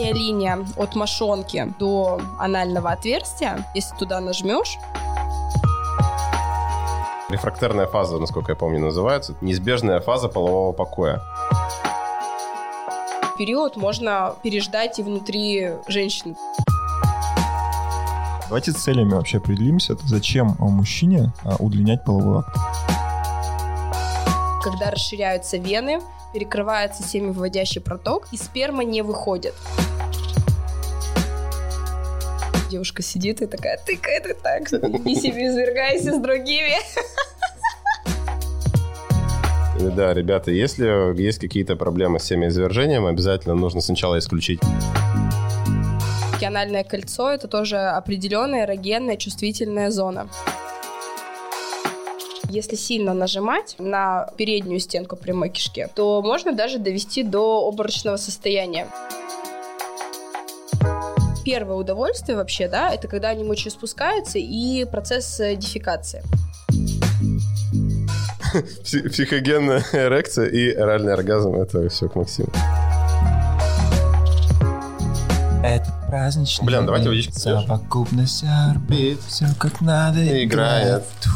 Задняя линия от мошонки до анального отверстия, если туда нажмешь, Рефрактерная фаза, насколько я помню, называется. Неизбежная фаза полового покоя. период можно переждать и внутри женщины. Давайте с целями вообще определимся. Зачем мужчине а, удлинять половой акт? Когда расширяются вены, перекрывается семявыводящий проток, и сперма не выходит. Девушка сидит и такая тыкает и так, не себе извергайся с другими. Да, ребята, если есть какие-то проблемы с семяизвержением, обязательно нужно сначала исключить. Анальное кольцо – это тоже определенная эрогенная чувствительная зона. Если сильно нажимать на переднюю стенку прямой кишки, то можно даже довести до обморочного состояния. Первое удовольствие вообще, да, это когда они мочи спускаются и процесс э, дефекации. Психогенная эрекция и оральный оргазм – это все к Максиму. Это праздничный Блин, давайте водичку Совокупность орбит, все как надо Играет. Ту,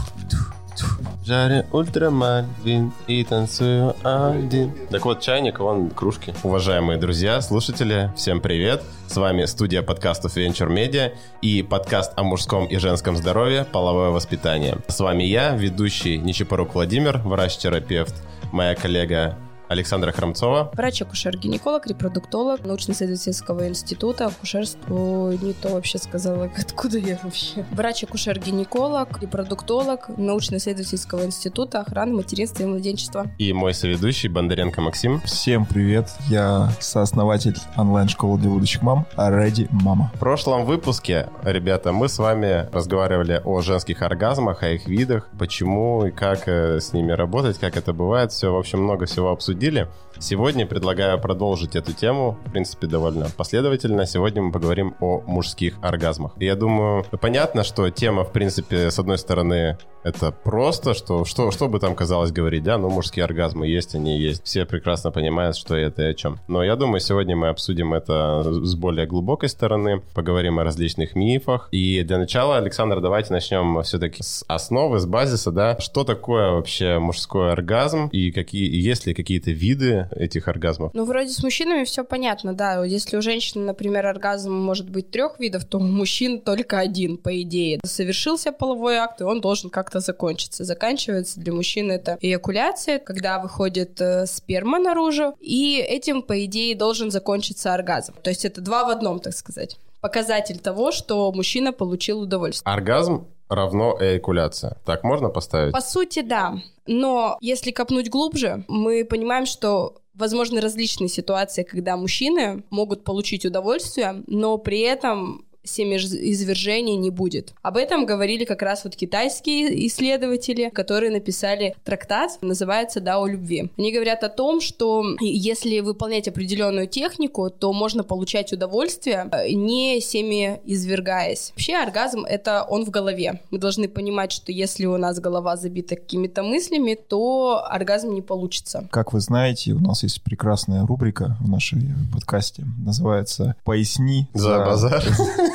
Жаре ультрамарин и танцую один. Так вот, чайник, вон кружки. Уважаемые друзья, слушатели, всем привет. С вами студия подкастов Venture Media и подкаст о мужском и женском здоровье «Половое воспитание». С вами я, ведущий Нечипорук Владимир, врач-терапевт, моя коллега Александра Хромцова. Врач-акушер-гинеколог, репродуктолог научно-исследовательского института акушерство. Не то вообще сказала, откуда я вообще. Врач-акушер-гинеколог, репродуктолог научно-исследовательского института охраны материнства и младенчества. И мой соведущий Бондаренко Максим. Всем привет, я сооснователь онлайн-школы для будущих мам Ready Мама. В прошлом выпуске, ребята, мы с вами разговаривали о женских оргазмах, о их видах, почему и как э, с ними работать, как это бывает. Все, в общем, много всего обсудили обсудили. Сегодня предлагаю продолжить эту тему, в принципе, довольно последовательно. Сегодня мы поговорим о мужских оргазмах. Я думаю, понятно, что тема, в принципе, с одной стороны, это просто, что, что, что бы там казалось говорить, да, ну, мужские оргазмы есть, они есть. Все прекрасно понимают, что это и о чем. Но я думаю, сегодня мы обсудим это с более глубокой стороны, поговорим о различных мифах. И для начала, Александр, давайте начнем все-таки с основы, с базиса, да. Что такое вообще мужской оргазм и какие, есть ли какие-то виды этих оргазмов? Ну, вроде с мужчинами все понятно, да. Если у женщины, например, оргазм может быть трех видов, то у мужчин только один, по идее. Совершился половой акт, и он должен как-то закончиться. Заканчивается для мужчин это эякуляция, когда выходит э, сперма наружу, и этим, по идее, должен закончиться оргазм. То есть это два в одном, так сказать. Показатель того, что мужчина получил удовольствие. Оргазм равно эякуляция. Так можно поставить? По сути, да. Но если копнуть глубже, мы понимаем, что возможны различные ситуации, когда мужчины могут получить удовольствие, но при этом семяизвержения не будет. Об этом говорили как раз вот китайские исследователи, которые написали трактат, называется «Да, о любви». Они говорят о том, что если выполнять определенную технику, то можно получать удовольствие, э, не семяизвергаясь. Вообще оргазм — это он в голове. Мы должны понимать, что если у нас голова забита какими-то мыслями, то оргазм не получится. Как вы знаете, у нас есть прекрасная рубрика в нашей подкасте, называется «Поясни За базар.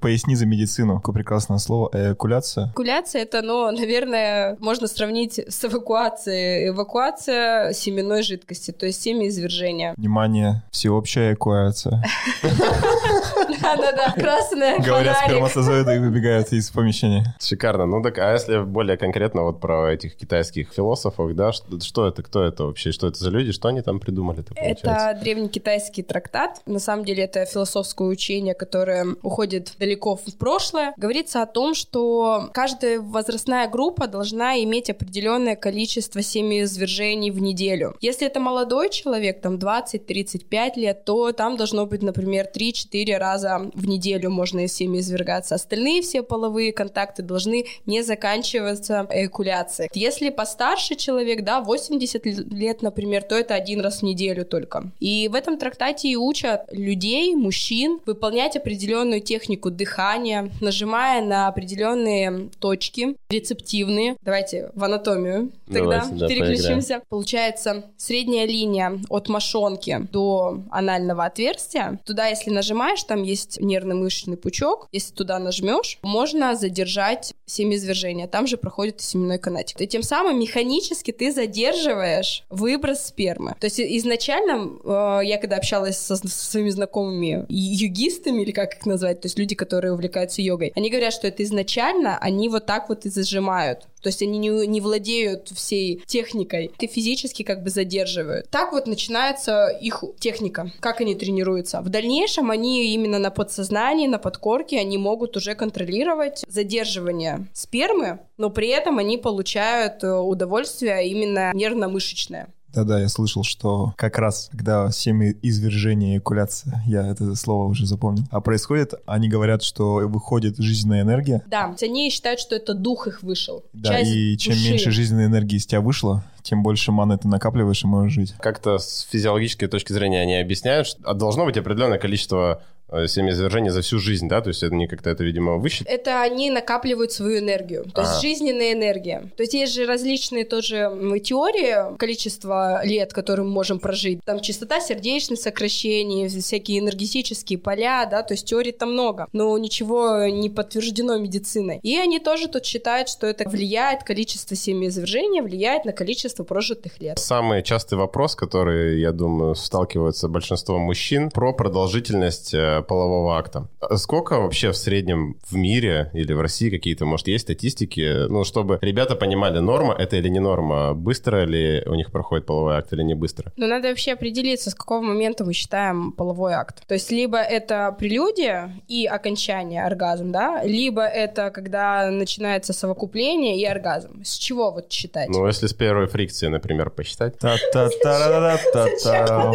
Поясни за медицину. Какое прекрасное слово. Эякуляция. Эякуляция это, ну, наверное, можно сравнить с эвакуацией. Эвакуация семенной жидкости, то есть семяизвержение. Внимание, всеобщая эвакуация. Да-да-да, красная Говорят, сперматозоиды выбегают из помещения. Шикарно. Ну так, а если более конкретно вот про этих китайских философов, да, что, что это, кто это вообще, что это за люди, что они там получается? Это древнекитайский трактат. На самом деле это философское учение, которое уходит далеко в прошлое. Говорится о том, что каждая возрастная группа должна иметь определенное количество семяизвержений в неделю. Если это молодой человек, там 20-35 лет, то там должно быть, например, 3-4 раза в неделю можно всеми извергаться. Остальные все половые контакты должны не заканчиваться эякуляцией. Если постарше человек, да, 80 лет, например, то это один раз в неделю только. И в этом трактате и учат людей, мужчин, выполнять определенную технику дыхания, нажимая на определенные точки рецептивные. Давайте в анатомию тогда Давайте, да, переключимся. поиграем. Получается, средняя линия от мошонки до анального отверстия. Туда, если нажимаешь, там есть нервно-мышечный пучок. Если туда нажмешь, можно задержать семяизвержение. Там же проходит семенной канатик. И тем самым механически ты задерживаешь выброс спермы. То есть изначально э, я когда общалась со, со своими знакомыми югистами, или как их назвать, то есть люди, которые увлекаются йогой, они говорят, что это изначально они вот так вот и зажимают. То есть они не, не владеют всей техникой. Ты физически как бы задерживают. Так вот начинается их техника, как они тренируются. В дальнейшем они именно на подсознании, на подкорке, они могут уже контролировать задерживание спермы, но при этом они получают э, удовольствие именно нервно-мышечное. Да-да, я слышал, что как раз, когда семяизвержение, эякуляция, я это слово уже запомнил, а происходит, они говорят, что выходит жизненная энергия. Да, они считают, что это дух их вышел. Да, часть и чем души. меньше жизненной энергии из тебя вышло, тем больше маны ты накапливаешь и можешь жить. Как-то с физиологической точки зрения они объясняют, что должно быть определенное количество э, семяизвержений за всю жизнь, да? То есть они как-то это, видимо, высчитали. Это они накапливают свою энергию, то есть Ага. жизненная энергия. То есть есть же различные тоже теории, количество лет, которые мы можем прожить. Там частота сердечных сокращений, всякие энергетические поля, да, то есть теорий там много, но ничего не подтверждено медициной. И они тоже тут считают, что это влияет, количество семяизвержения влияет на количество прожитых лет. Самый частый вопрос, который, я думаю, сталкиваются большинство мужчин, про продолжительность э, полового акта. Сколько вообще в среднем в мире или в России какие-то, может, есть статистики, ну, чтобы ребята понимали, норма это или не норма, быстро ли у них проходит половой акт или не быстро? Но надо вообще определиться, с какого момента мы считаем половой акт. То есть либо это прелюдия и окончание оргазм, да, либо это когда начинается совокупление и оргазм. С чего вот считать? Ну, если с первой фрикции, например, посчитать. Та-та-та-та-та-та.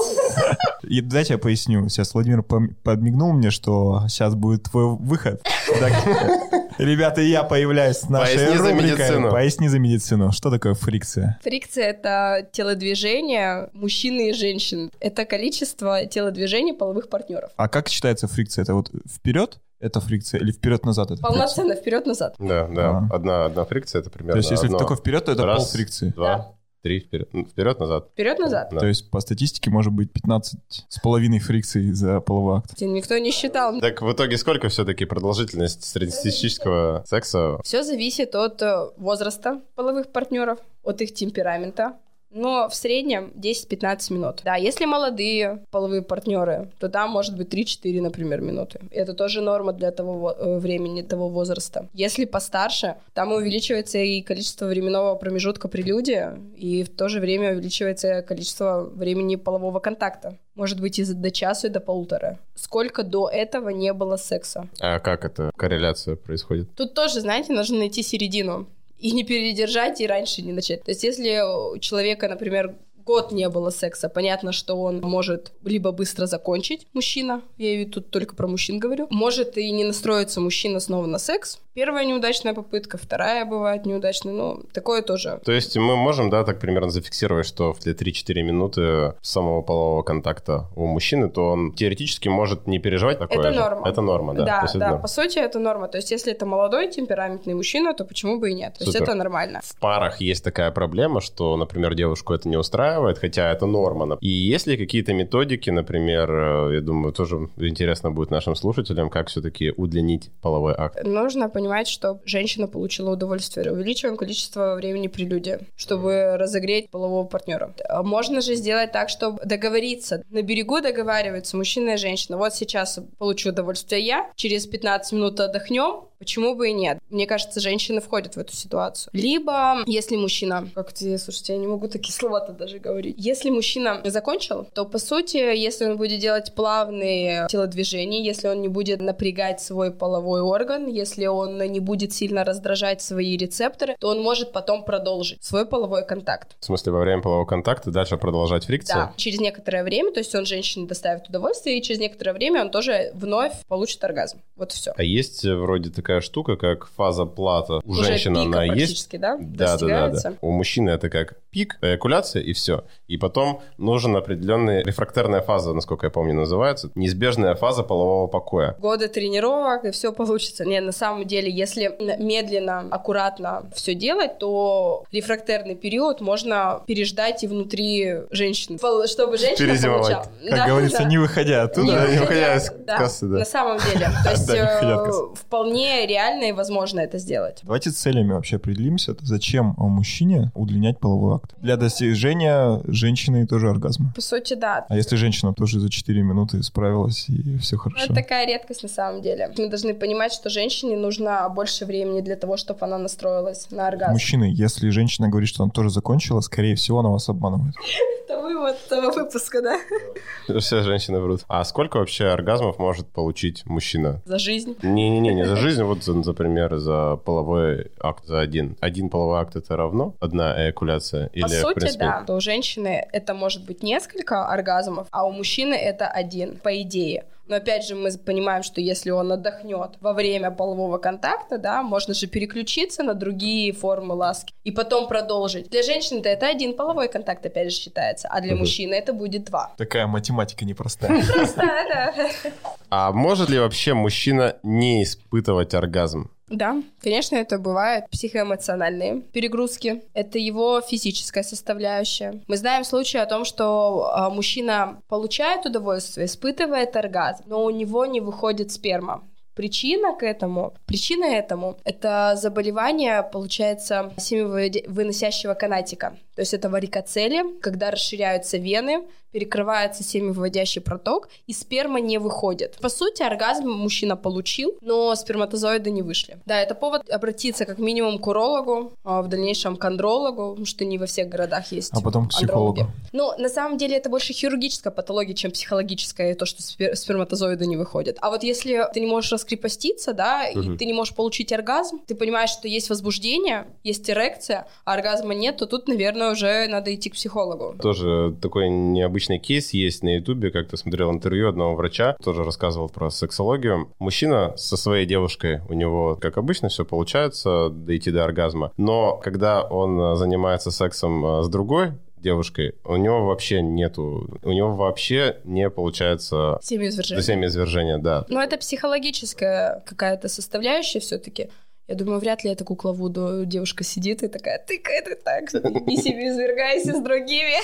И дайте я поясню. Сейчас Владимир подмигнул мне, что сейчас будет твой выход. Так, Ребята, я появляюсь в нашей Поясни за рубрике. медицину. Поясни за медицину. Что такое фрикция? Фрикция — это телодвижение мужчины и женщин. Это количество телодвижений половых партнеров. А как считается фрикция? Это вот вперед это фрикция или вперед-назад это? Полноценно вперед-назад. Да, да. А. Одна, одна фрикция это примерно То есть если одно. только вперед, то это Раз, пол фрикции. Два, три, вперед. Вперед-назад. Вперед-назад. Да. То есть по статистике может быть 15 с половиной фрикций за половой акт. Никто не считал. Так в итоге сколько все-таки продолжительность среднестатистического секса? Все зависит от э, возраста половых партнеров, от их темперамента. Но в среднем 10-15 минут. Да, если молодые половые партнеры, то там может быть 3-4, например, минуты. Это тоже норма для того э, времени, того возраста. Если постарше, там увеличивается и количество временного промежутка прелюдии, и в то же время увеличивается количество времени полового контакта. Может быть, и до часа, и до полутора. Сколько до этого не было секса. А как эта корреляция происходит? Тут тоже, знаете, нужно найти середину. И не передержать, и раньше не начать. То есть, если у человека, например, год не было секса, понятно, что он может либо быстро закончить, мужчина, я и тут только про мужчин говорю, может и не настроиться мужчина снова на секс. Первая неудачная попытка, вторая бывает неудачная, ну, такое тоже. То есть мы можем, да, так примерно зафиксировать, что в те 3-4 минуты самого полового контакта у мужчины, то он теоретически может не переживать такое Это же. норма. Это норма, да. Да, есть да, норма. по сути, это норма. То есть, если это молодой темпераментный мужчина, то почему бы и нет? То есть, Супер. это нормально. В парах есть такая проблема, что, например, девушку это не устраивает, хотя это норма. И есть ли какие-то методики, например, э, я думаю, тоже интересно будет нашим слушателям, как все-таки удлинить половой акт? Нужно понимать, что женщина получила удовольствие. Увеличиваем количество времени прелюдии, чтобы разогреть полового партнера. А Можно же сделать так, чтобы договориться. На берегу договариваются мужчина и женщина. Вот сейчас получу удовольствие я, через 15 минут отдохнем, Почему бы и нет? Мне кажется, женщины входят в эту ситуацию. Либо, если мужчина... Как ты, слушайте, я не могу такие слова-то даже говорить. Если мужчина закончил, то, по сути, если он будет делать плавные телодвижения, если он не будет напрягать свой половой орган, если он не будет сильно раздражать свои рецепторы, то он может потом продолжить свой половой контакт. В смысле, во время полового контакта дальше продолжать фрикцию? Да, через некоторое время, то есть он женщине доставит удовольствие, и через некоторое время он тоже вновь получит оргазм. Вот все. А есть э, вроде такая штука, как фаза плата. У Уже женщины пика она есть. да? Да, да, да. У мужчины это как пик, эякуляция и все. И потом нужен определенный рефрактерная фаза, насколько я помню, называется. Неизбежная фаза полового покоя. годы тренировок, и все получится. Не, на самом деле, если медленно, аккуратно все делать, то рефрактерный период можно переждать и внутри женщины, чтобы женщина Перезимовать. получала. Как Да, говорится, да. не выходя оттуда. Не Да, не выходя, из да, кассы, да. На самом деле. То есть э, вполне реально и возможно это сделать. Давайте целями вообще определимся. Зачем мужчине удлинять половой акт? Для достижения женщины тоже оргазма. По сути, да. А если женщина тоже за 4 минуты справилась и все Ну, хорошо? Это такая редкость на самом деле. Мы должны понимать, что женщине нужно больше времени для того, чтобы она настроилась на оргазм. Мужчины, если женщина говорит, что она тоже закончила, скорее всего, она вас обманывает. Это вывод этого выпуска, да? Все женщины врут. А сколько вообще оргазмов может получить мужчина? За жизнь. Не-не-не, не за жизнь, вот, за, например, за половой акт, за один. Один половой акт это равно? Одна эякуляция? Или, По сути, принципе, да. То у женщины это может быть несколько оргазмов, а у мужчины это один, по идее. Но опять же, мы понимаем, что если он отдохнет во время полового контакта, да, можно же переключиться на другие формы ласки и потом продолжить. Для женщины это один половой контакт, опять же, считается, а для Мгм. мужчины это будет два. Такая математика непростая. Просто, да. А может ли вообще мужчина не испытывать оргазм? Да, конечно, это бывает. Психоэмоциональные перегрузки. Это его физическая составляющая. Мы знаем случаи о том, что а, мужчина получает удовольствие, испытывает оргазм, но у него не выходит сперма. Причина к этому, причина этому, это заболевание, получается, семявыносящего канатика. То есть это варикоцели, когда расширяются вены, перекрывается семявыводящий проток, и сперма не выходит. По сути, оргазм мужчина получил, но сперматозоиды не вышли. Да, это повод обратиться как минимум к урологу, а в дальнейшем к андрологу, потому что не во всех городах есть А потом к андрологи. психологу. Ну, на самом деле, это больше хирургическая патология, чем психологическая, то, что спер- сперматозоиды не выходят. А вот если ты не можешь раскрепоститься, да, и Мгм. ты не можешь получить оргазм, ты понимаешь, что есть возбуждение, есть эрекция, а оргазма нет, то тут, наверное, уже надо идти к психологу. Тоже такой необычный кейс есть на Ютубе, как-то смотрел интервью одного врача, тоже рассказывал про сексологию. Мужчина со своей девушкой, у него, как обычно, все получается дойти до оргазма. Но когда он занимается сексом а, с другой девушкой, у него вообще нету, у него вообще не получается Семяизвержение. семяизвержения, да. Но это психологическая какая-то составляющая все-таки. Я думаю, вряд ли это кукла Вуду. Девушка сидит и такая, тыкает и так, не себе извергайся с другими.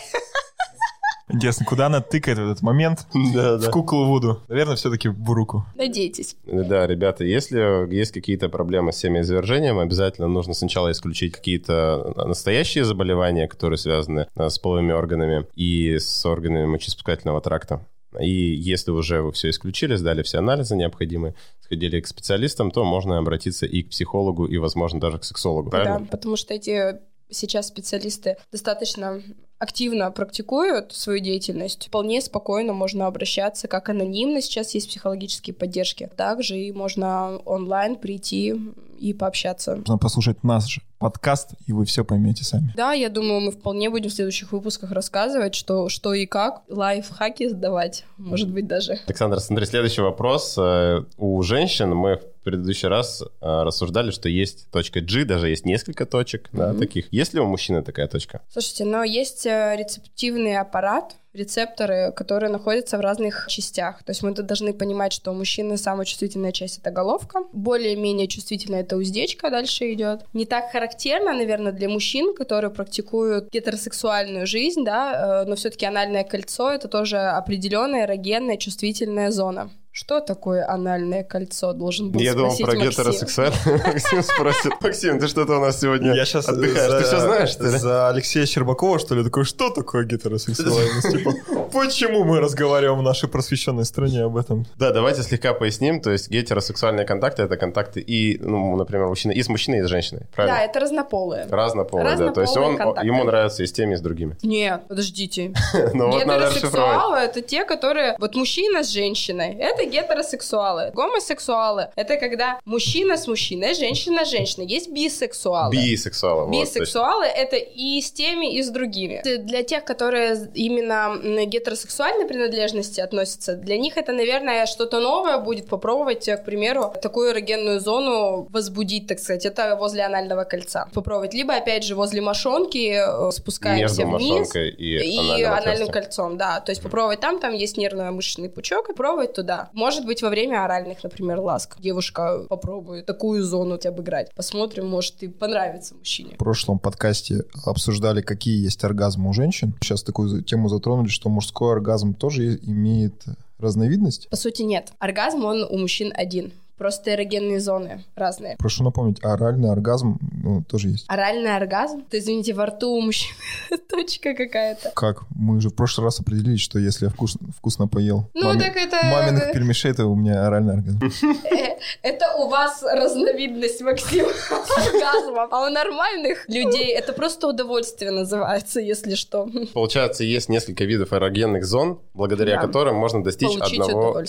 Интересно, куда она тыкает в этот момент? Да, В куклу Вуду. Наверное, все-таки в руку. Надейтесь. Да, ребята, если есть какие-то проблемы с семяизвержением, обязательно нужно сначала исключить какие-то настоящие заболевания, которые связаны э, с половыми органами и с органами мочеиспускательного тракта. И если уже вы все исключили, сдали все анализы необходимые, сходили к специалистам, то можно обратиться и к психологу, и, возможно, даже к сексологу. Да, Правильно? потому что эти сейчас специалисты достаточно активно практикуют свою деятельность. Вполне спокойно можно обращаться, как анонимно сейчас есть психологические поддержки. Также и можно онлайн прийти и пообщаться. Нужно послушать наш подкаст, и вы все поймете сами. Да, я думаю, мы вполне будем в следующих выпусках рассказывать, что, что и как, лайфхаки сдавать, может быть, даже. Александр, смотри, следующий вопрос. Э, У женщин мы в предыдущий раз э, рассуждали, что есть точка G, даже есть несколько точек да, Мгм. таких. Есть ли у мужчины такая точка? Слушайте, но есть э, рецептивный аппарат, рецепторы, которые находятся в разных частях. То есть мы должны понимать, что у мужчины самая чувствительная часть — это головка, более-менее чувствительная — это уздечка, дальше идет. Не так характерно, наверное, для мужчин, которые практикуют гетеросексуальную жизнь, да, э, но все-таки анальное кольцо — это тоже определенная эрогенная чувствительная зона Что такое анальное кольцо? Должен был Я думал про Максим. гетеросексуальное. Максим спросит. Максим, ты что-то у нас сегодня Я сейчас отдыхаешь? Ты все знаешь, что ли? За Алексея Щербакова, что ли, такой, что такое гетеросексуальность? Типа, почему мы разговариваем в нашей просвещенной стране об этом? Да, давайте слегка поясним. То есть гетеросексуальные контакты — это контакты и, ну, например, мужчины, и с мужчиной, и с женщиной. Да, Правильно? это разнополые. Разнополые, да. То есть Разнополые он, контакты. ему нравится и с теми, и с другими. Нет, подождите. Ну. Гетеросексуалы это те, которые... Вот мужчина с женщиной. Это гетеросексуалы. Гомосексуалы это когда мужчина с мужчиной, женщина с женщиной. Есть бисексуалы. Бисексуалы. вот. Бисексуалы это и с теми, и с другими. Для тех, которые именно гетеросексуальной принадлежности относятся, для них это, наверное, что-то новое будет попробовать, э, к примеру, такую эрогенную зону возбудить, так сказать, это возле анального кольца. Попробовать. Либо, опять же, возле мошонки э, спускаемся Между вниз. мошонкой и, И анальным отверстием. кольцом, да. То есть попробовать там, там есть нервно-мышечный пучок, и пробовать туда. Может быть, во время оральных, например, ласк. Девушка попробует такую зону тебя обыграть. Посмотрим, может, и понравится мужчине. В прошлом подкасте обсуждали, какие есть оргазмы у женщин. Сейчас такую тему затронули, что мужской оргазм тоже имеет разновидность. По сути, нет. Оргазм, он у мужчин один. Просто эрогенные зоны разные. Прошу напомнить, оральный оргазм ну, тоже есть. Оральный оргазм? То, извините, во рту у мужчин точка какая-то. Как? Мы же в прошлый раз определили, что если я вкус- вкусно поел Ну, маме- так это... маминых пельмешей, то у меня оральный оргазм. Это у вас разновидность, Максим, оргазма. А у нормальных людей это просто удовольствие называется, если что. Получается, есть несколько видов эрогенных зон, благодаря Да. которым можно достичь Получить одного, э,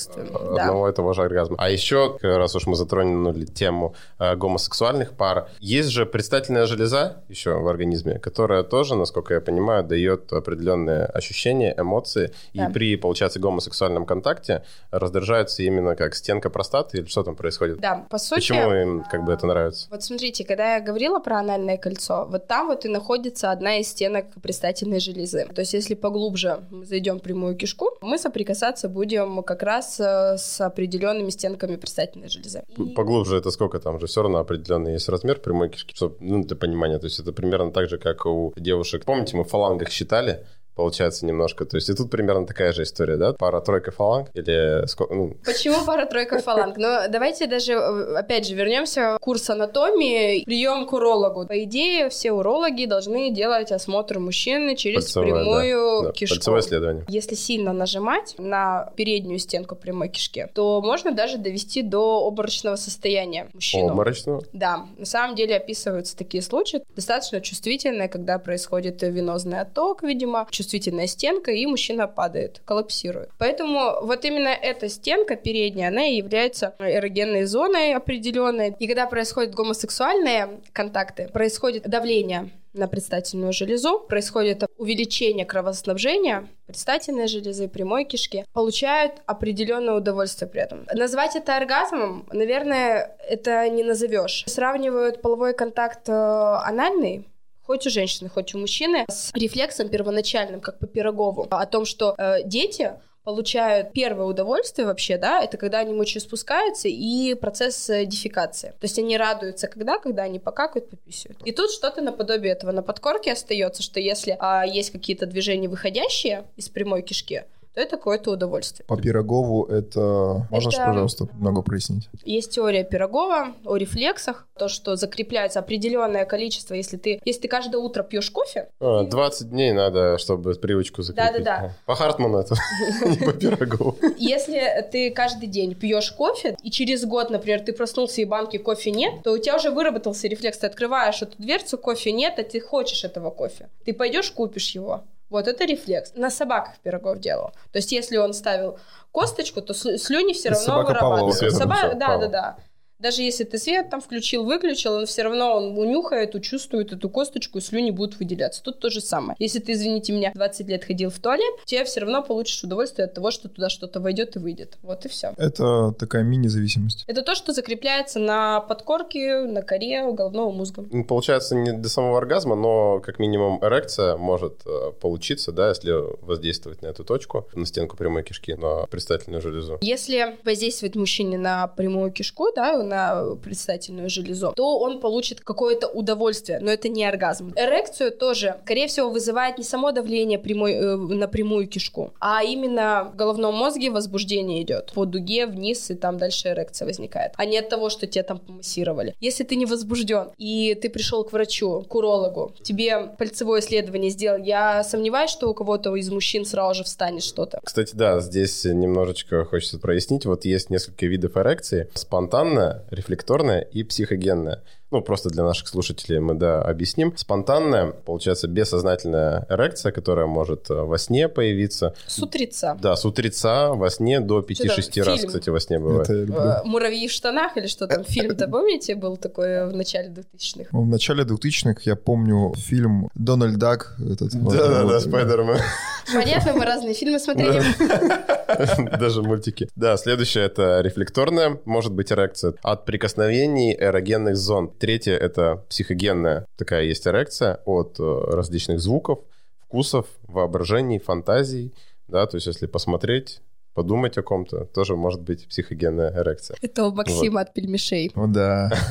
да. одного и того же оргазма. А еще, э, раз уж мы затронули тему э, гомосексуальных пар, есть же предстательная железа еще в организме, которая тоже, насколько я понимаю, дает определенные ощущения, эмоции, Да. и при, получается, гомосексуальном контакте раздражается именно как стенка простаты или что там происходит? Да, по сути... Почему им как бы это нравится? Вот смотрите, когда я говорила про анальное кольцо, вот там вот и находится одна из стенок предстательной железы. То есть если поглубже мы зайдем в прямую кишку, мы соприкасаться будем как раз э, с определенными стенками предстательной железы. И- Поглубже это сколько там же? Все равно определенный есть размер прямой кишки, чтобы, ну, для понимания. То есть это примерно так же, как у девушек. Помните, мы в фалангах считали? Получается немножко. То есть и тут примерно такая же история, да? Пара-тройка фаланг или сколько, ну, Почему пара-тройка фаланг? Но давайте даже, э, опять же, вернемся в курс анатомии, прием к урологу. По идее, все урологи должны делать осмотр мужчины через Пальцевое, прямую да, кишку. пальцевое исследование. Если сильно нажимать на переднюю стенку прямой кишки, то можно даже довести до обморочного состояния мужчину. Обморочного? Да, на самом деле описываются такие случаи, достаточно чувствительные, когда происходит венозный отток, видимо, чувствительная стенка, и мужчина падает, коллапсирует. Поэтому вот именно эта стенка передняя, она и является эрогенной зоной определенной. И когда происходят гомосексуальные контакты, происходит давление на предстательную железу, происходит увеличение кровоснабжения предстательной железы, прямой кишки, получают определенное удовольствие при этом. Назвать это оргазмом, наверное, это не назовешь. Сравнивают половой контакт э, анальный, хоть у женщины, хоть у мужчины, с рефлексом первоначальным, как по Пирогову, о том, что э, дети получают первое удовольствие вообще, да, это когда они мочеиспускаются и процесс э, дефекации. То есть они радуются когда, когда они покакают, пописывают. И тут что-то наподобие этого на подкорке остается, что если а, есть какие-то движения выходящие из прямой кишки, то это какое-то удовольствие. По Пирогову это... Можешь, Это- пожалуйста, много прояснить? Есть теория Пирогова о рефлексах, то, что закрепляется определенное количество, если ты, если ты каждое утро пьешь кофе, А, 20 дней надо, чтобы привычку закрепить. Да-да-да. По Хартману это, не по Пирогову. Если ты каждый день пьешь кофе, и через год, например, ты проснулся и банки кофе нет, то у тебя уже выработался рефлекс. Ты открываешь эту дверцу, кофе нет, а ты хочешь этого кофе. Ты пойдешь, купишь его. Вот это рефлекс. На собаках Пирогов делал. То есть, если он ставил косточку, то слю- слюни все равно Собака Павлова, Соба- Да, да, да. Даже если ты свет там включил, выключил, он все равно он унюхает, учувствует эту косточку, и слюни будут выделяться. Тут то же самое. Если ты, извините меня, 20 лет ходил в туалет, тебе все равно получишь удовольствие от того, что туда что-то войдет и выйдет. Вот и все. Это такая мини-зависимость. Это то, что закрепляется на подкорке, на коре головного мозга. Ну, Получается, не до самого оргазма, но как минимум эрекция может э, получиться, да, если воздействовать на эту точку, на стенку прямой кишки, на предстательную железу. Если воздействовать мужчине на прямую кишку, да, на предстательную железу, то он получит какое-то удовольствие, но это не оргазм. Эрекцию тоже, скорее всего, вызывает не само давление прямой, э, на кишку, а именно в головном мозге возбуждение идет по дуге вниз, и там дальше эрекция возникает, а не от того, что тебя там помассировали. Если ты не возбужден, и ты пришел к врачу, к урологу, тебе пальцевое исследование сделал, я сомневаюсь, что у кого-то из мужчин сразу же встанет что-то. Кстати, да, здесь немножечко хочется прояснить. Вот есть несколько видов эрекции. Спонтанная, рефлекторная и психогенная. Ну, просто для наших слушателей мы, да, объясним. Спонтанная, получается, бессознательная эрекция, которая может э, во сне появиться. С утреца. Да, с утреца во сне до 5-6 раз, фильм? кстати, во сне бывает. Это. Э, Муравьи в штанах или что там, фильм-то, помните, был такой в начале 2000-х? В начале 2000-х я помню фильм Дональд Дак. Да-да-да. Спайдермен. Понятно, мы разные фильмы смотрели. Даже мультики. Да, следующее это рефлекторная, может быть эрекция от прикосновений эрогенных зон. Третье это психогенная, такая есть эрекция от э, различных звуков, вкусов, воображений, фантазий. Да, то есть если посмотреть, подумать о ком-то, тоже может быть психогенная эрекция. Это у Максима от пельмешей. О, да.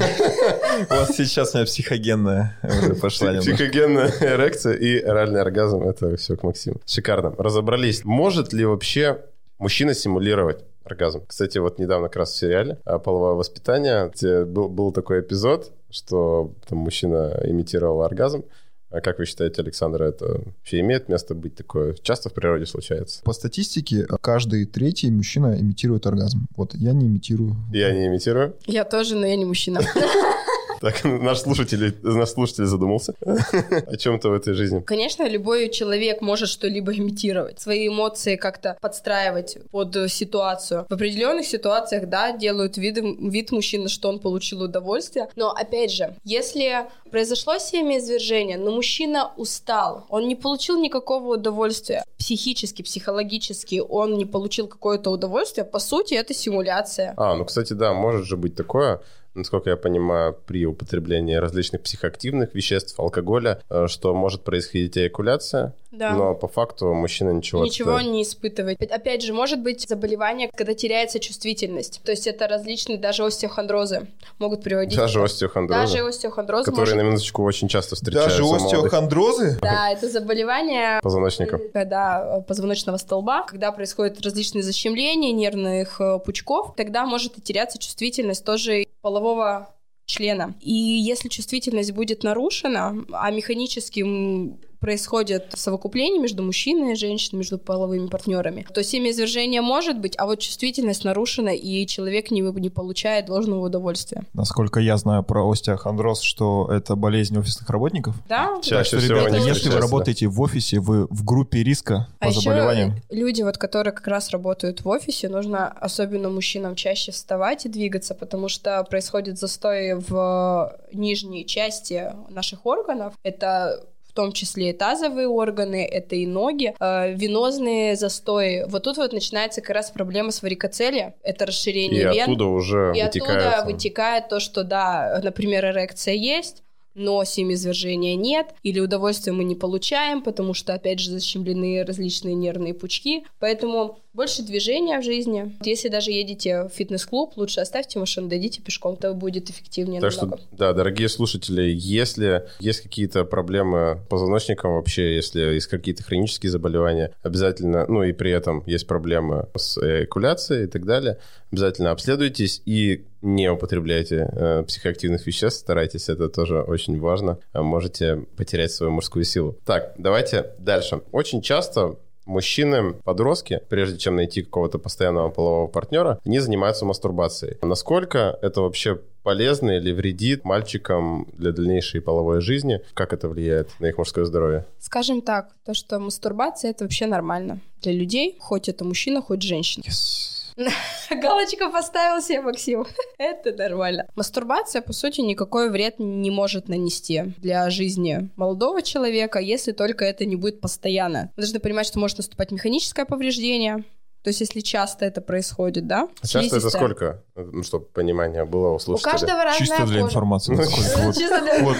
Вот сейчас у меня психогенная уже пошла. Психогенная эрекция и оральный оргазм, это все к Максиму. Шикарно. Разобрались. Может ли вообще мужчина симулировать оргазм? Кстати, вот недавно как раз в сериале а, «Половое воспитание» где был, был такой эпизод, что там мужчина имитировал оргазм. А как вы считаете, Александр, это вообще имеет место быть такое? Часто в природе случается? По статистике, каждый третий мужчина имитирует оргазм. Вот я не имитирую. Я не имитирую. Я тоже, но я не мужчина. Так, наш слушатель, наш слушатель задумался о чем-то в этой жизни. Конечно, любой человек может что-либо имитировать, свои эмоции как-то подстраивать под ситуацию. В определенных ситуациях, да, делают вид, вид мужчины, что он получил удовольствие. Но, опять же, если произошло семяизвержение, но мужчина устал, он не получил никакого удовольствия, психически, психологически он не получил какое-то удовольствие, по сути, это симуляция. А, ну, кстати, да, может же быть такое, насколько я понимаю, при употреблении различных психоактивных веществ, алкоголя, э, что может происходить эякуляция, Да. но по факту мужчина ничего... Ничего не испытывает. Опять же, может быть заболевание, когда теряется чувствительность. То есть это различные даже остеохондрозы могут приводить. Даже к- остеохондроза, Даже остеохондроз которые может... на минуточку очень часто встречаются Даже остеохондрозы? Да, это заболевание позвоночников. когда э, позвоночного столба, когда происходят различные защемления нервных э, пучков, тогда может и теряться чувствительность тоже полового члена. И если чувствительность будет нарушена, а механически м, происходит совокупление между мужчиной и женщиной, между половыми партнерами, то семяизвержение может быть, а вот чувствительность нарушена, и человек не, не получает должного удовольствия. Насколько я знаю про остеохондроз, что это болезнь офисных работников. Да? Чаще всего ребята, если вы встречаются, да. работаете в офисе, вы в группе риска по А еще заболеваниям. люди, вот, которые как раз работают в офисе, нужно особенно мужчинам чаще вставать и двигаться, потому что происходит застой в нижней части наших органов. Это том числе и тазовые органы, это и ноги, э, венозные застои. Вот тут вот начинается как раз проблема с варикоцелия, это И расширение вен. оттуда уже И вытекает... оттуда вытекает то, что, да, например, эрекция есть, но семяизвержения нет, или удовольствия мы не получаем, потому что, опять же, защемлены различные нервные пучки. Поэтому больше движения в жизни. Если даже едете в фитнес-клуб, лучше оставьте машину, дойдите пешком, это будет эффективнее Так что, намного. да, дорогие слушатели, если есть какие-то проблемы с позвоночником вообще, если есть какие-то хронические заболевания, обязательно, ну и при этом есть проблемы с эякуляцией и так далее, обязательно обследуйтесь и не употребляйте э, психоактивных веществ, старайтесь, это тоже очень важно, можете потерять свою мужскую силу. Так, давайте дальше. Очень часто мужчины-подростки, прежде чем найти какого-то постоянного полового партнера, они занимаются мастурбацией. Насколько это вообще полезно или вредит мальчикам для дальнейшей половой жизни? Как это влияет на их мужское здоровье? Скажем так, то, что мастурбация это вообще нормально для людей, хоть это мужчина, хоть женщина. Галочка поставил себе, Максим. Это нормально. Мастурбация, по сути, никакой вред не может нанести для жизни молодого человека, если только это не будет постоянно. Вы должны понимать, что может наступать механическое повреждение, то есть, если часто это происходит, да? А часто это сколько? Ну, чтобы понимание было у У каждого разная Чисто для кожа. информации. Чисто для- Вот,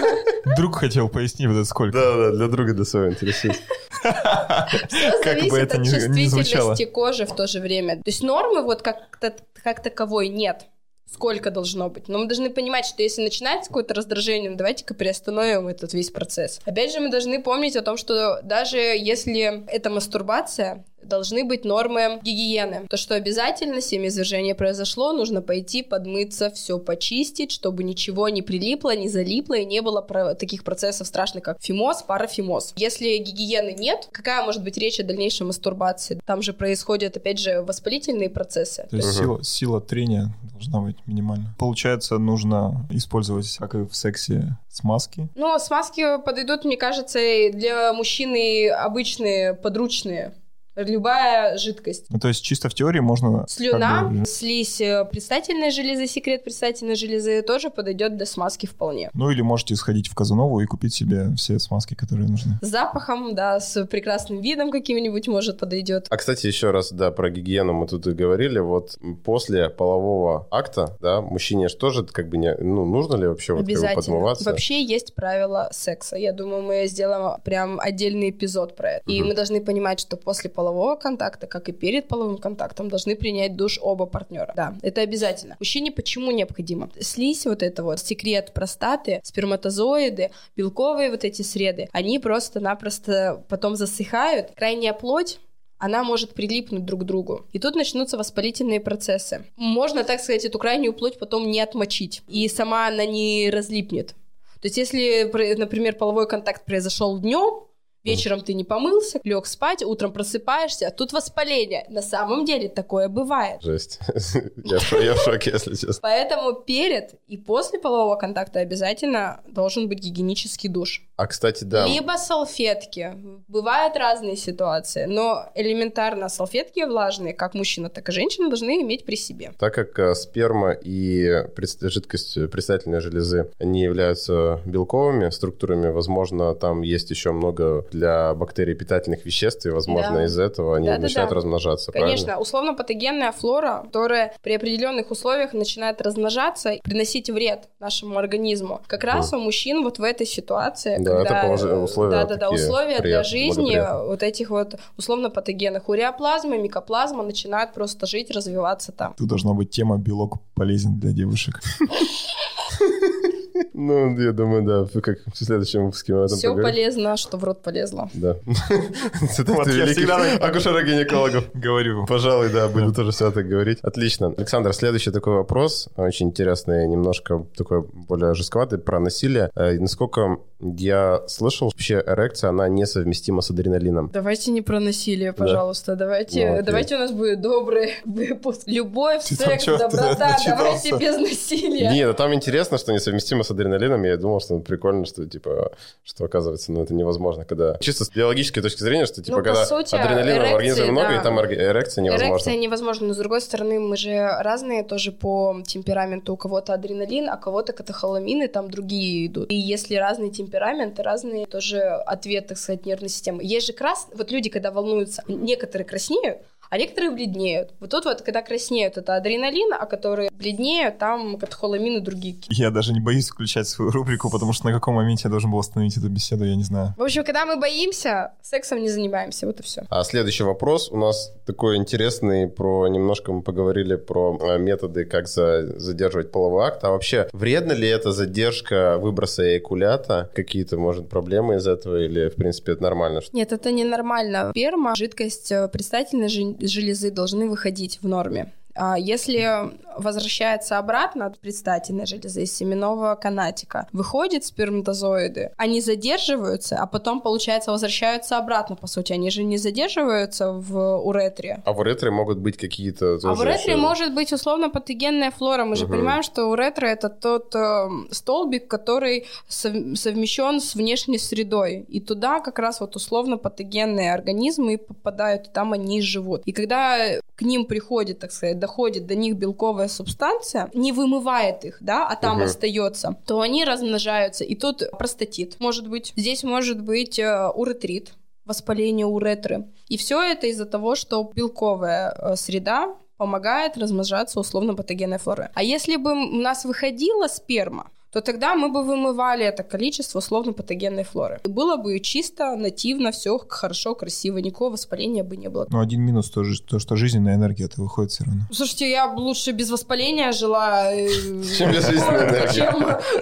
друг хотел пояснить вот это сколько. Да, да, для друга, для своего интересует. Как бы это от ни звучало. чувствительности кожи в то же время. То есть нормы вот как, как таковой нет. сколько должно быть. Но мы должны понимать, что если начинается какое-то раздражение, ну, давайте-ка приостановим этот весь процесс. Опять же, мы должны помнить о том, что даже если это мастурбация, должны быть нормы гигиены. То, что обязательно семяизвержение произошло, нужно пойти подмыться, все почистить, чтобы ничего не прилипло, не залипло и не было про таких процессов страшных, как фимоз, парафимоз. Если гигиены нет, какая может быть речь о дальнейшей мастурбации? Там же происходят, опять же, воспалительные процессы. То есть сила, сила трения должна быть минимальна. Получается, нужно использовать, как и в сексе, смазки? Ну, смазки подойдут, мне кажется, и для мужчины обычные, подручные любая жидкость. Ну, то есть чисто в теории можно... Слюна, как бы... слизь э, предстательной железы, секрет предстательной железы тоже подойдет для смазки вполне. Ну, или можете сходить в Казанову и купить себе все смазки, которые нужны. С запахом, да, с прекрасным видом каким-нибудь может подойдет. А, кстати, еще раз, да, про гигиену мы тут и говорили. Вот после полового акта, да, мужчине же тоже как бы не... Ну, нужно ли вообще вот как бы подмываться? Вообще есть правила секса. Я думаю, мы сделаем прям отдельный эпизод про это. Угу. И мы должны понимать, что после полового полового контакта, как и перед половым контактом, должны принять душ оба партнера. Да, это обязательно. Мужчине почему необходимо? Слизь вот это вот, секрет простаты, сперматозоиды, белковые вот эти среды, они просто-напросто потом засыхают. Крайняя плоть она может прилипнуть друг к другу. И тут начнутся воспалительные процессы. Можно, так сказать, эту крайнюю плоть потом не отмочить. И сама она не разлипнет. То есть, если, например, половой контакт произошел днем, Вечером ты не помылся, лег спать, утром просыпаешься, а тут воспаление. На самом деле такое бывает. Жесть. Я в шоке, если честно. Поэтому перед и после полового контакта обязательно должен быть гигиенический душ. А, кстати, да. Либо салфетки. Бывают разные ситуации, но элементарно салфетки влажные, как мужчина, так и женщина, должны иметь при себе. Так как э, сперма и жидкость предстательной железы не являются белковыми структурами, возможно, там есть еще много для бактерий питательных веществ, и, возможно, да. из этого они да, начинают да, да. размножаться. Конечно, условно-патогенная флора, которая при определенных условиях начинает размножаться и приносить вред нашему организму. Как раз у мужчин вот в этой ситуации, да, когда... это положи... условия Да, да, да, условия для жизни вот этих вот условно-патогенных. Уреоплазма, микоплазма начинают просто жить, развиваться там. Тут должна быть тема «белок полезен для девушек». Ну, я думаю, да, как в следующем выпуске мы об этом Все полезно, что в рот полезло. Да. Цитаты великих акушеров-гинекологов. Говорю. Пожалуй, да, буду тоже все так говорить. Отлично. Александр, следующий такой вопрос, очень интересный, немножко такой более жестковатый, про насилие. Э, насколько я слышал, вообще эрекция, она несовместима с адреналином. Давайте не про насилие, пожалуйста. Давайте, ну, давайте у нас будет добрый выпуск. Любовь, секс, доброта. Давайте без насилия. Нет, ну там интересно, что несовместимо с адреналином, я думал, что прикольно, что, типа, что оказывается, ну, это невозможно, когда... Чисто с биологической точки зрения, что, типа, ну, когда сути, адреналина эрекции, в организме много, да. и там эрекция невозможна. Эрекция невозможна, но, с другой стороны, мы же разные тоже по темпераменту. У кого-то адреналин, а кого-то катехоламины, там другие идут. И если разные темпераменты, разные тоже ответы, так сказать, нервной системы. Есть же крас... Вот люди, когда волнуются, некоторые краснеют, а некоторые бледнеют. Вот тут вот, когда краснеют, это адреналин, а которые бледнеют, там катехоламин и другие. Я даже не боюсь включать свою рубрику, потому что на каком моменте я должен был остановить эту беседу, я не знаю. В общем, когда мы боимся, сексом не занимаемся, вот и все. А следующий вопрос у нас такой интересный, про немножко мы поговорили про э, методы, как за, задерживать половой акт. А вообще, вредно ли это задержка выброса эякулята? Какие-то, может, проблемы из этого или, в принципе, это нормально? Нет, это не нормально. Сперма, жидкость э, предстательной железы должны выходить в норме. А если возвращается обратно от предстательной железы из семенного канатика, выходят сперматозоиды, они задерживаются, а потом, получается, возвращаются обратно, по сути. Они же не задерживаются в уретре. А в уретре могут быть какие-то... А в уретре еще... может быть условно патогенная флора. Мы же угу. понимаем, что уретра — это тот э, столбик, который сов- совмещен с внешней средой. И туда как раз вот условно патогенные организмы попадают, и там они живут. И когда к ним приходит, так сказать, доходит до них белковая субстанция, не вымывает их, да, а там угу. остается, то они размножаются. И тут простатит может быть. Здесь может быть э, уретрит, воспаление уретры. И все это из-за того, что белковая э, среда помогает размножаться условно патогенной флоры. А если бы у нас выходила сперма, то тогда мы бы вымывали это количество условно-патогенной флоры. И было бы чисто, нативно, все хорошо, красиво, никакого воспаления бы не было. Но один минус тоже, то, что жизненная энергия это выходит все равно. Слушайте, я бы лучше без воспаления жила, э, чем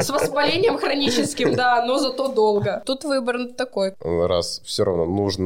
с воспалением хроническим, да, но зато долго. Тут выбор такой. Раз все равно нужно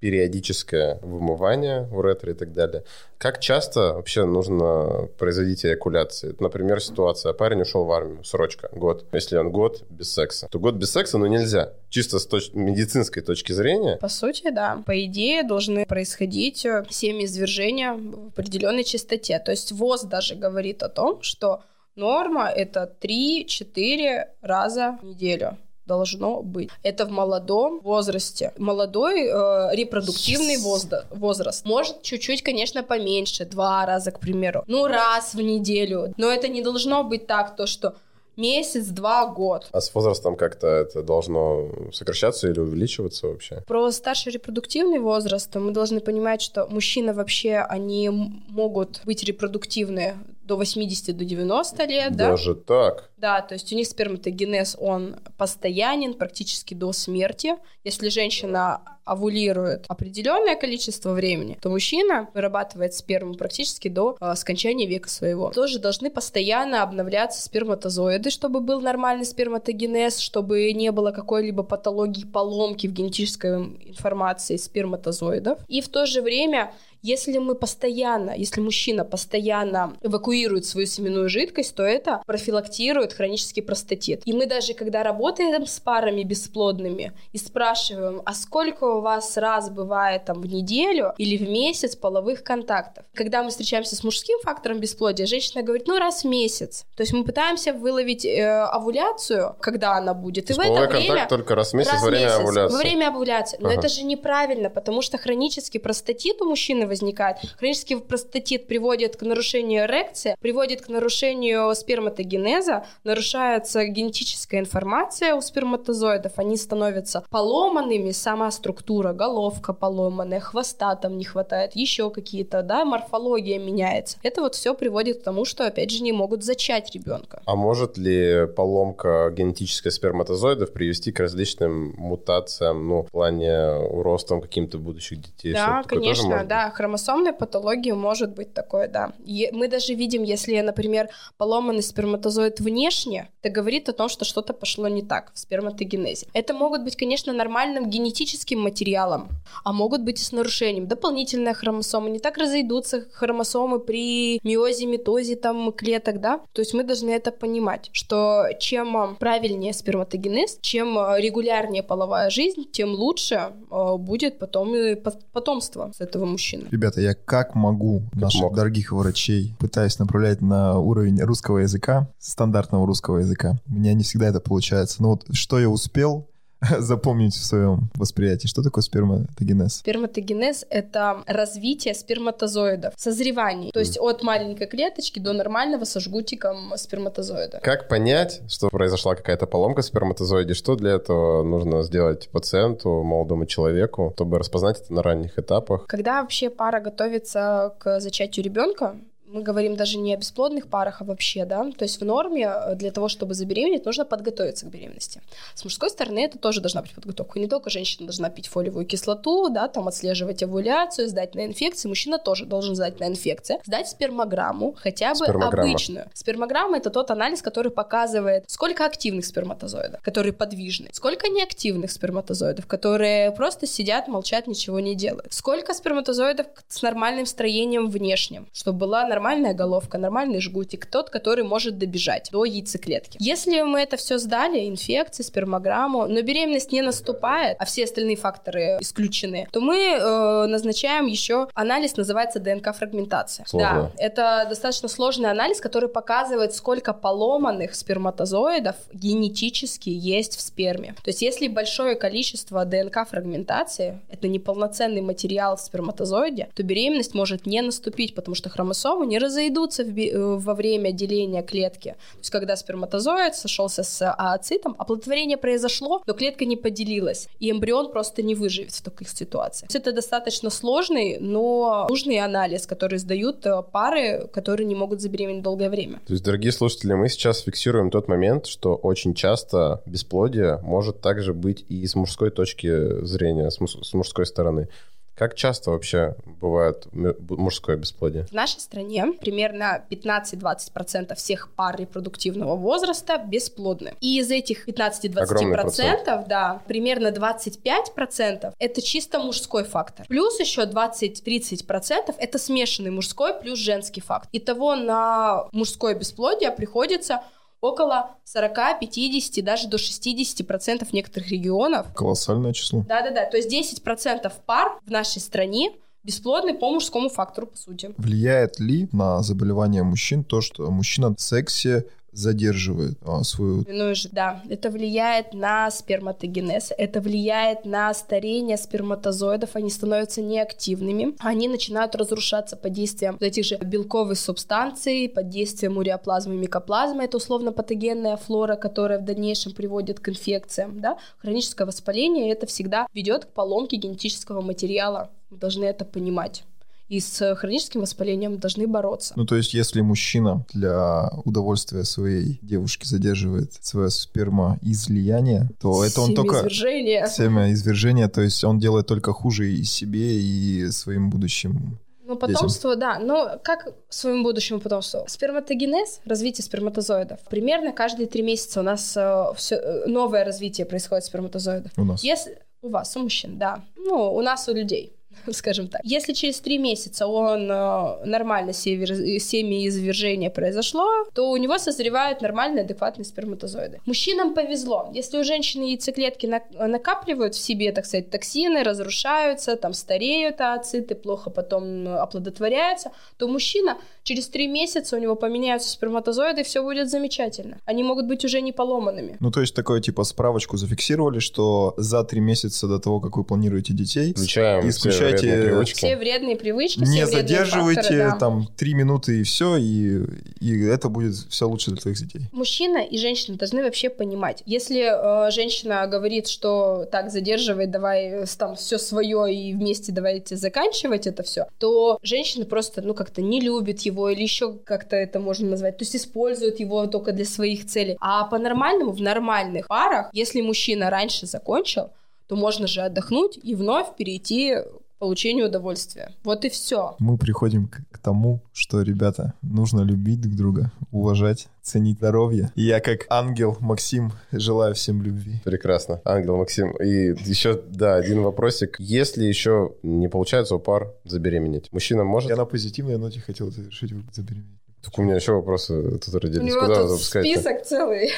периодическое вымывание уретры и так далее. Как часто вообще нужно производить эякуляции? Например, ситуация, парень ушел в армию, срочка, год. Если он год без секса, то год без секса, ну, нельзя. Чисто с точ- медицинской точки зрения. По сути, да. По идее, должны происходить э, семяизвержения в определенной частоте. То есть ВОЗ даже говорит о том, что норма — это 3-4 раза в неделю должно быть. Это в молодом возрасте. Молодой э, репродуктивный Yes. возда- возраст. Может чуть-чуть, конечно, поменьше, два раза, к примеру. Ну, раз в неделю. Но это не должно быть так, то что месяц, два, год. А с возрастом как-то это должно сокращаться или увеличиваться вообще? Про старший репродуктивный возраст мы должны понимать, что мужчины вообще, они могут быть репродуктивны до 80 до 90 лет, да? Даже так? Да, то есть у них сперматогенез, он постоянен практически до смерти. Если женщина овулирует определенное количество времени, то мужчина вырабатывает сперму практически до э, скончания века своего. Тоже должны постоянно обновляться сперматозоиды, чтобы был нормальный сперматогенез, чтобы не было какой-либо патологии, поломки в генетической информации сперматозоидов. И в то же время если мы постоянно, если мужчина постоянно эвакуирует свою семенную жидкость, то это профилактирует хронический простатит. И мы даже, когда работаем с парами бесплодными и спрашиваем, а сколько у вас раз бывает там в неделю или в месяц половых контактов? Когда мы встречаемся с мужским фактором бесплодия, женщина говорит, ну раз в месяц. То есть мы пытаемся выловить э, овуляцию, когда она будет. То И в это время... контакт только раз в месяц Раз во время месяц, овуляции. Во время овуляции. Но Ага. это же неправильно, потому что хронический простатит у мужчины возникает. Хронический простатит приводит к нарушению эрекции, приводит к нарушению сперматогенеза, нарушается генетическая информация у сперматозоидов, они становятся поломанными, сама структура, головка поломанная, хвоста там не хватает, еще какие-то, да, морфология меняется. Это вот все приводит к тому, что, опять же, не могут зачать ребенка. А может ли поломка генетической сперматозоидов привести к различным мутациям, ну, в плане уростом каким-то будущих детей? Да, конечно, да, хромосомной патологии может быть такое, да. Мы даже видим, если, например, поломанный сперматозоид внешне, это говорит о том, что что-то пошло не так в сперматогенезе. Это могут быть, конечно, нормальным генетическим материалом, а могут быть и с нарушением. Дополнительная хромосома, не так разойдутся хромосомы при миозе, митозе там клеток, да. То есть мы должны это понимать, что чем а, правильнее сперматогенез, чем а, регулярнее половая жизнь, тем лучше а, будет потом и пот- потомство с этого мужчины. Ребята, я как могу наших мог. дорогих врачей пытаюсь направлять на уровень русского языка, стандартного русского языка. У меня не всегда это получается. Но вот что я успел запомнить в своем восприятии? Что такое сперматогенез? Сперматогенез — это развитие сперматозоидов, созревание. То есть от маленькой клеточки до нормального со жгутиком сперматозоида. Как понять, что произошла какая-то поломка в сперматозоиде? Что для этого нужно сделать пациенту, молодому человеку, чтобы распознать это на ранних этапах? Когда вообще пара готовится к зачатию ребенка, мы говорим даже не о бесплодных парах, а вообще, да, то есть в норме э, для того, чтобы забеременеть, нужно подготовиться к беременности. С мужской стороны это тоже должна быть подготовка. Не только женщина должна пить фолиевую кислоту, да, там отслеживать овуляцию, сдать на инфекции, мужчина тоже должен сдать на инфекции, сдать спермограмму, хотя бы Спермограмма. обычную. Спермограмма это тот анализ, который показывает, сколько активных сперматозоидов, которые подвижны, сколько неактивных сперматозоидов, которые просто сидят, молчат, ничего не делают, сколько сперматозоидов с нормальным строением внешним, чтобы была нормальная головка, нормальный жгутик, тот, который может добежать до яйцеклетки. Если мы это все сдали, инфекции, спермограмму, но беременность не наступает, а все остальные факторы исключены, то мы э, назначаем еще анализ, называется ДНК-фрагментация. Да, это достаточно сложный анализ, который показывает, сколько поломанных сперматозоидов генетически есть в сперме. То есть если большое количество ДНК-фрагментации, это неполноценный материал в сперматозоиде, то беременность может не наступить, потому что хромосомы не разойдутся в э, во время деления клетки. То есть, когда сперматозоид сошелся с ооцитом, оплодотворение произошло, но клетка не поделилась, и эмбрион просто не выживет в таких ситуациях. Это достаточно сложный, но нужный анализ, который сдают э, пары, которые не могут забеременеть долгое время. То есть, дорогие слушатели, мы сейчас фиксируем тот момент, что очень часто бесплодие может также быть и с мужской точки зрения, с мужской стороны. Как часто вообще бывает мужское бесплодие? В нашей стране примерно 15-20% всех пар репродуктивного возраста бесплодны. И из этих 15-20%, Огромный процент. да, примерно 25% это чисто мужской фактор. Плюс еще 20-30% это смешанный мужской плюс женский фактор. Итого на мужское бесплодие приходится около 40, 50, даже до 60% некоторых регионов. Колоссальное число. Да-да-да, то есть 10% пар в нашей стране бесплодны по мужскому фактору, по сути. Влияет ли на заболевания мужчин то, что мужчина в сексе задерживает а, свою... Ну, да, это влияет на сперматогенез, это влияет на старение сперматозоидов, они становятся неактивными, они начинают разрушаться под действием вот этих же белковых субстанций, под действием уреоплазмы и микоплазмы, это условно патогенная флора, которая в дальнейшем приводит к инфекциям, да, хроническое воспаление, это всегда ведет к поломке генетического материала, мы должны это понимать. И с хроническим воспалением должны бороться. Ну, то есть, если мужчина для удовольствия своей девушки задерживает свое спермоизлияние, то это он только... Семяизвержение. Семяизвержение, то есть он делает только хуже и себе, и своим будущим Ну, потомство, да. Но как своему будущему потомству? Сперматогенез, развитие сперматозоидов. Примерно каждые три месяца у нас э, всё, э, новое развитие происходит сперматозоидов. у нас. Если у вас, у мужчин, да. Ну, у нас, у людей скажем так. Если через три месяца он э, нормально север- семяизвержение произошло, то у него созревают нормальные, адекватные сперматозоиды. Мужчинам повезло. Если у женщины яйцеклетки на- накапливают в себе, так сказать, токсины, разрушаются, там стареют ооциты, плохо потом э, оплодотворяются, то мужчина через три месяца у него поменяются сперматозоиды, и все будет замечательно. Они могут быть уже не поломанными. Ну, то есть, такое, типа, справочку зафиксировали, что за три месяца до того, как вы планируете детей, Включаем все Исключайте вредные привычки. Все вредные привычки, не все задерживайте факторы, да. там три минуты и все, и, и это будет все лучше для твоих детей. Мужчина и женщина должны вообще понимать. Если э, женщина говорит, что так задерживай, давай э, там все свое и вместе давайте заканчивать это все, то женщина просто ну как-то не любит его или еще как-то это можно назвать, то есть использует его только для своих целей. А по-нормальному в нормальных парах, если мужчина раньше закончил, то можно же отдохнуть и вновь перейти получению удовольствия. Вот и все. Мы приходим к, к тому, что, ребята, нужно любить друг друга, уважать, ценить здоровье. И я как ангел Максим желаю всем любви. Прекрасно. Ангел Максим. И еще, да, один вопросик. Если еще не получается у пар забеременеть, мужчина может... Я на позитивной ноте хотел завершить забеременеть. Так у меня еще вопросы тут У родились. него Куда тут список целый.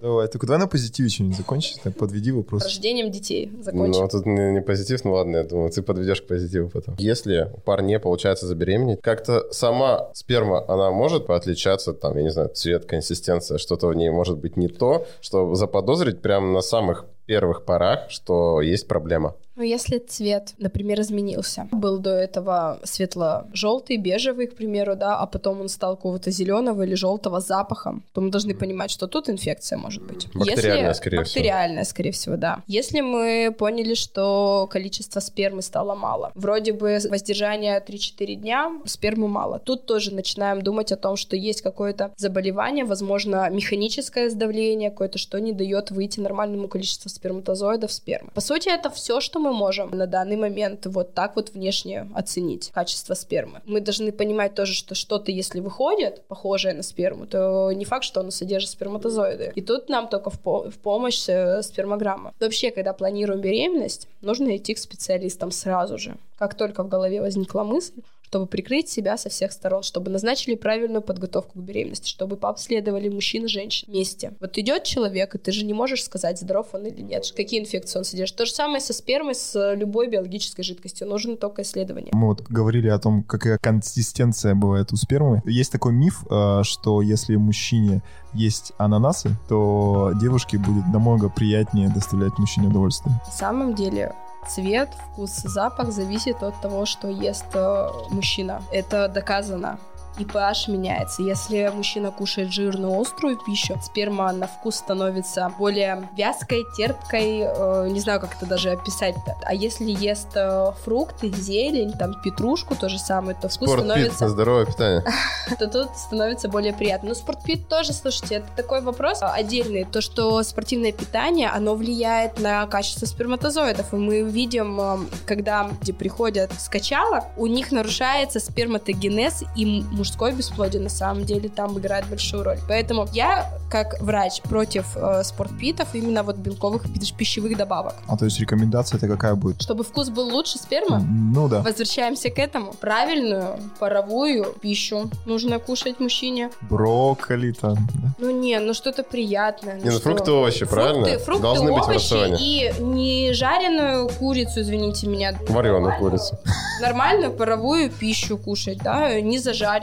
Давай, только давай на позитиве что-нибудь закончить, так подведи вопрос. Рождением детей закончим. Ну, тут не, не позитив, ну ладно, я думаю, ты подведешь к позитиву потом. Если у пар не получается забеременеть, как-то сама сперма, она может отличаться, там, я не знаю, цвет, консистенция, что-то в ней может быть не то, что заподозрить прямо на самых первых порах, что есть проблема. Ну, если цвет, например, изменился, был до этого светло-желтый, бежевый, к примеру, да, а потом он стал какого-то зеленого или желтого с запахом, то мы должны понимать, что тут инфекция может быть. Бактериальная, Если... скорее всего. Бактериальная, скорее всего, да. Если мы поняли, что количество спермы стало мало, вроде бы воздержание 3-4 дня, спермы мало, тут тоже начинаем думать о том, что есть какое-то заболевание, возможно, механическое сдавление какое-то, что не дает выйти нормальному количеству сперматозоидов спермы. По сути, это все, что мы можем на данный момент вот так вот внешне оценить качество спермы. Мы должны понимать тоже, что что-то, если выходит, похожее на сперму, то не факт, что оно содержит сперматозоиды. И тут нам только в, по- в помощь э, спермограмма. Вообще, когда планируем беременность, нужно идти к специалистам сразу же. Как только в голове возникла мысль, чтобы прикрыть себя со всех сторон, чтобы назначили правильную подготовку к беременности, чтобы пообследовали мужчин и женщин вместе. Вот идет человек, и ты же не можешь сказать, здоров он или нет, какие инфекции он содержит. То же самое со спермой, с любой биологической жидкостью. Нужно только исследование. Мы вот говорили о том, какая консистенция бывает у спермы. Есть такой миф, э, что если мужчине есть ананасы, то девушке будет намного приятнее доставлять мужчине удовольствие. На самом деле цвет, вкус, запах зависит от того, что ест э, мужчина. Это доказано. И pH меняется. Если мужчина кушает жирную, острую пищу, сперма на вкус становится более вязкой, терпкой, э, не знаю, как это даже описать-то. А если ест э, фрукты, зелень, там, петрушку, то же самое, то вкус Спортпит становится... здоровое питание. то тут становится более приятно. Но спортпит тоже, слушайте, это такой вопрос отдельный. То, что спортивное питание, оно влияет на качество сперматозоидов. И мы видим, э, когда люди приходят с качала, у них нарушается сперматогенез, и мужское бесплодие на самом деле там играет большую роль. Поэтому я, как врач, против э, спортпитов, именно вот белковых пи- пищевых добавок. А то есть рекомендация это какая будет? Чтобы вкус был лучше спермы, Ну да. Возвращаемся к этому. Правильную паровую пищу нужно кушать мужчине. Брокколи там. да. Ну не, ну что-то приятное. Не, ну что? фрукты, овощи, правильно? Фрукты, фрукты, Должны быть в овощи рационе. и не жареную курицу, извините меня. Вареную курицу. Нормальную паровую пищу кушать, да, не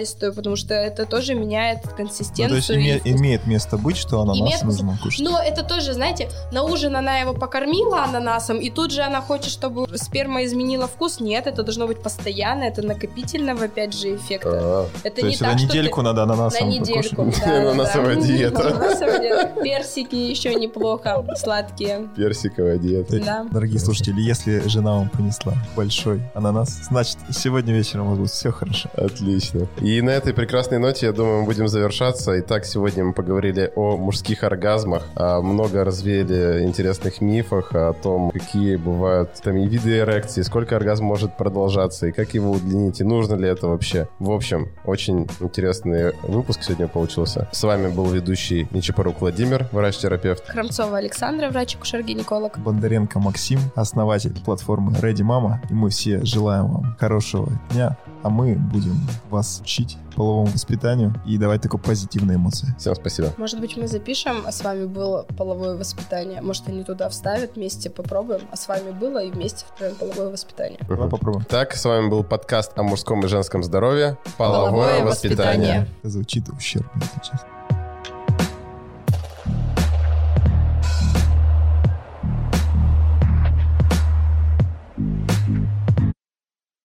зажаристую, потому что это тоже меняет Ну, то консистенцию. есть име- имеет место быть, что ананас Имеет нужно кушать. Но это тоже, знаете, на ужин она его покормила ананасом, и тут же она хочет, чтобы сперма изменила вкус. Нет, это должно быть постоянно, это накопительного, опять же, эффекта. А, Это то не есть так, на что ты- недельку надо ананасом На недельку. покушать. да. Ананасовая диета. Ананасовая диета. Персики еще неплохо, сладкие. Персиковая диета. Да. Дорогие слушатели, если жена вам принесла большой ананас, значит, сегодня вечером у вас будет все хорошо. Отлично. И на этой прекрасной ноте, я думаю, мы будем завершаться. Итак, сегодня мы поговорили о мужских оргазмах, а, много развеяли интересных мифах о том, какие бывают там и виды эрекции, сколько оргазм может продолжаться, и как его удлинить, и нужно ли это вообще. В общем, очень интересный выпуск сегодня получился. С вами был ведущий Нечипорук Владимир, врач-терапевт. Храмцова Александра, врач-акушер-гинеколог. Бондаренко Максим, основатель платформы Ready Mama, и мы все желаем вам хорошего дня, а мы будем вас учить половому воспитанию и давать такой позитивные эмоции. Всем спасибо. Может быть, мы запишем, а с вами было половое воспитание. Может, они туда вставят, вместе попробуем. А с вами было и вместе вправим половое воспитание. Давай Мгм. попробуем. Так, с вами был подкаст о мужском и женском здоровье. Половое, Половое воспитание. воспитание. Это звучит ущербно, если честно.